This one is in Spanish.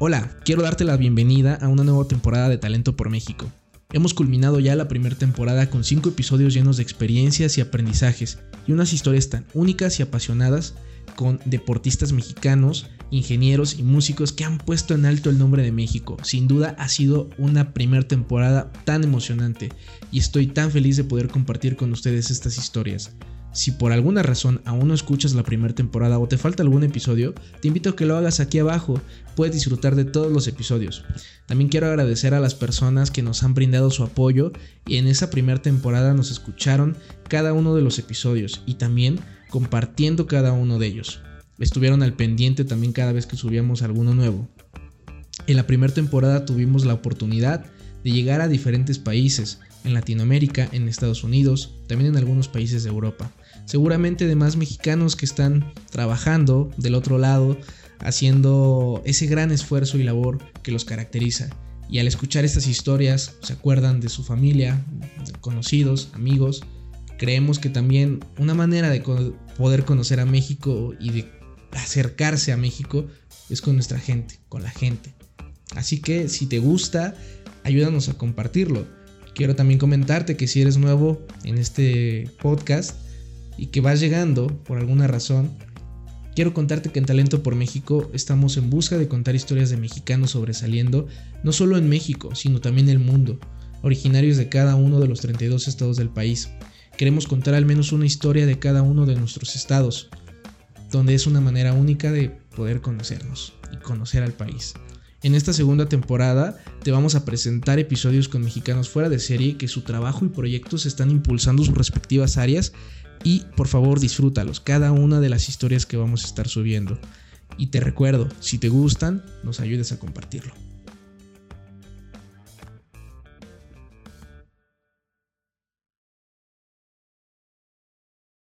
Hola, quiero darte la bienvenida a una nueva temporada de Talento por México. Hemos culminado ya la primera temporada con 5 episodios llenos de experiencias y aprendizajes y unas historias tan únicas y apasionadas con deportistas mexicanos, ingenieros y músicos que han puesto en alto el nombre de México. Sin duda ha sido una primera temporada tan emocionante y estoy tan feliz de poder compartir con ustedes estas historias. Si por alguna razón aún no escuchas la primera temporada o te falta algún episodio, te invito a que lo hagas aquí abajo, puedes disfrutar de todos los episodios. También quiero agradecer a las personas que nos han brindado su apoyo y en esa primera temporada nos escucharon cada uno de los episodios y también compartiendo cada uno de ellos. Estuvieron al pendiente también cada vez que subíamos alguno nuevo. En la primera temporada tuvimos la oportunidad de llegar a diferentes países, en Latinoamérica, en Estados Unidos, también en algunos países de Europa. Seguramente de más mexicanos que están trabajando del otro lado, haciendo ese gran esfuerzo y labor que los caracteriza. Y al escuchar estas historias se acuerdan de su familia, conocidos, amigos. Creemos que también una manera de poder conocer a México y de acercarse a México es con nuestra gente, con la gente. Así que si te gusta, ayúdanos a compartirlo. Quiero también comentarte que si eres nuevo en este podcast y que vas llegando por alguna razón, quiero contarte que en Talento por México estamos en busca de contar historias de mexicanos sobresaliendo, no solo en México, sino también en el mundo, originarios de cada uno de los 32 estados del país. Queremos contar al menos una historia de cada uno de nuestros estados, donde es una manera única de poder conocernos y conocer al país. En esta segunda temporada te vamos a presentar episodios con mexicanos fuera de serie que su trabajo y proyectos están impulsando sus respectivas áreas y por favor disfrútalos, cada una de las historias que vamos a estar subiendo. Y te recuerdo, si te gustan, nos ayudes a compartirlo.